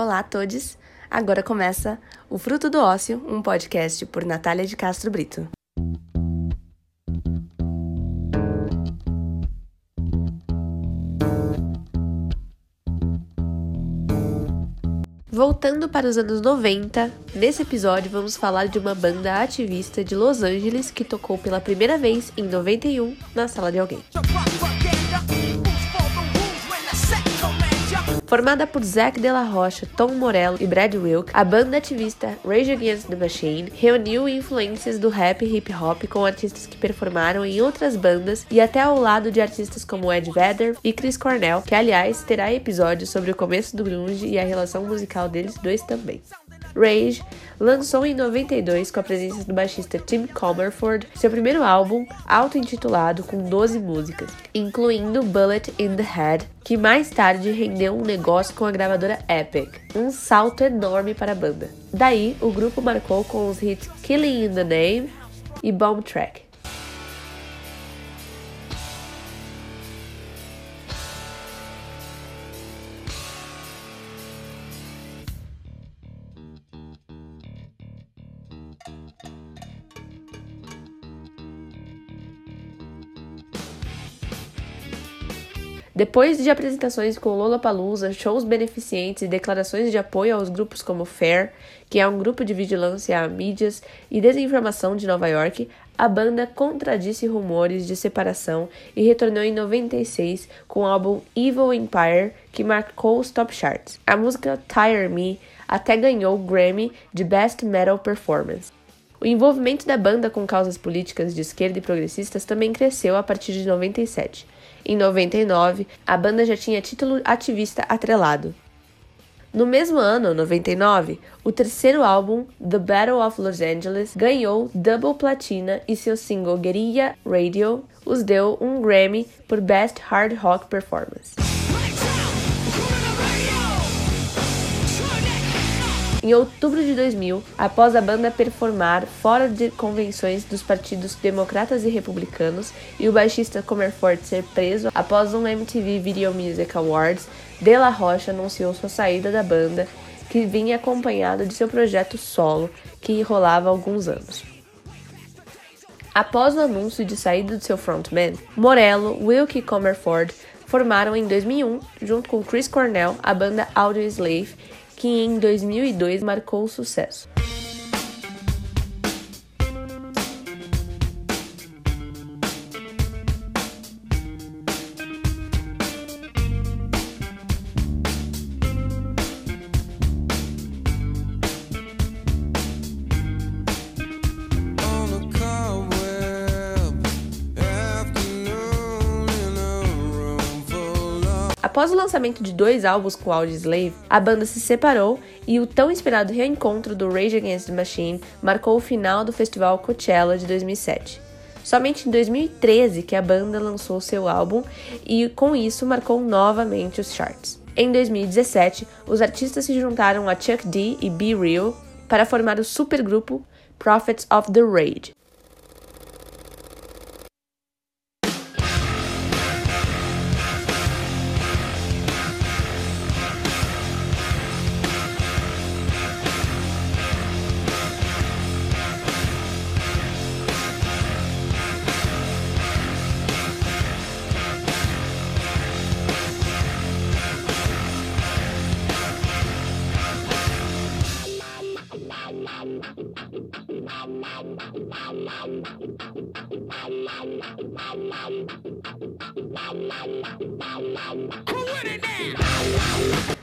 Olá a todos! Agora começa o Fruto do Ócio, um podcast por Natália de Castro Brito. Voltando para os anos 90, nesse episódio vamos falar de uma banda ativista de Los Angeles que tocou pela primeira vez em 91 na sala de alguém. Formada por Zack De La Rocha, Tom Morello e Brad Wilk, a banda ativista Rage Against the Machine reuniu influências do rap e hip hop com artistas que performaram em outras bandas e até ao lado de artistas como Ed Vedder e Chris Cornell, que aliás terá episódios sobre o começo do grunge e a relação musical deles dois também. Rage lançou em 92, com a presença do baixista Tim Comerford, seu primeiro álbum, auto-intitulado, com 12 músicas, incluindo Bullet in the Head, que mais tarde rendeu um negócio com a gravadora Epic, um salto enorme para a banda. Daí, o grupo marcou com os hits Killing in the Name e Bomb Track. Depois de apresentações com Lollapalooza, shows beneficentes e declarações de apoio aos grupos como FAIR, que é um grupo de vigilância a mídias e desinformação de Nova York, a banda contradisse rumores de separação e retornou em 96 com o álbum Evil Empire, que marcou os top charts. A música Tire Me até ganhou o Grammy de Best Metal Performance. O envolvimento da banda com causas políticas de esquerda e progressistas também cresceu a partir de 97. Em 99, a banda já tinha título ativista atrelado. No mesmo ano, 99, o terceiro álbum, The Battle of Los Angeles, ganhou double platina e seu single Guerrilla Radio os deu um Grammy por Best Hard Rock Performance. Em outubro de 2000, após a banda performar fora de convenções dos partidos democratas e republicanos e o baixista Comerford ser preso após um MTV Video Music Awards, De La Rocha anunciou sua saída da banda, que vinha acompanhado de seu projeto solo, que rolava há alguns anos. Após o anúncio de saída de seu frontman, Morello, Wilkie Comerford formaram em 2001, junto com Chris Cornell, a banda Audio Slave que em 2002 marcou o sucesso. Após o lançamento de dois álbuns com Slave, a banda se separou e o tão esperado reencontro do Rage Against the Machine marcou o final do festival Coachella de 2007. Somente em 2013 que a banda lançou seu álbum e com isso marcou novamente os charts. Em 2017, os artistas se juntaram a Chuck D e Be Real para formar o supergrupo Prophets of the Rage.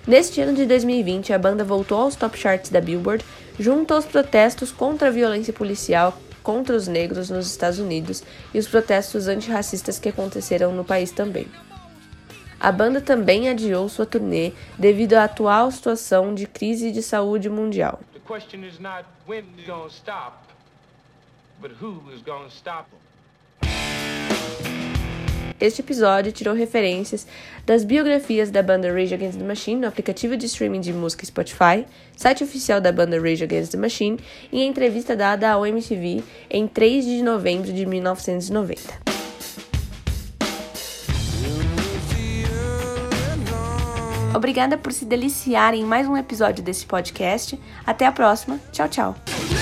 Neste ano de 2020, a banda voltou aos top charts da Billboard, junto aos protestos contra a violência policial contra os negros nos Estados Unidos e os protestos antirracistas que aconteceram no país também. A banda também adiou sua turnê devido à atual situação de crise de saúde mundial. Este episódio tirou referências das biografias da banda Rage Against the Machine no aplicativo de streaming de música Spotify, site oficial da banda Rage Against the Machine e entrevista dada ao MTV em 3 de novembro de 1990. Obrigada por se deliciar em mais um episódio desse podcast. Até a próxima. Tchau, tchau.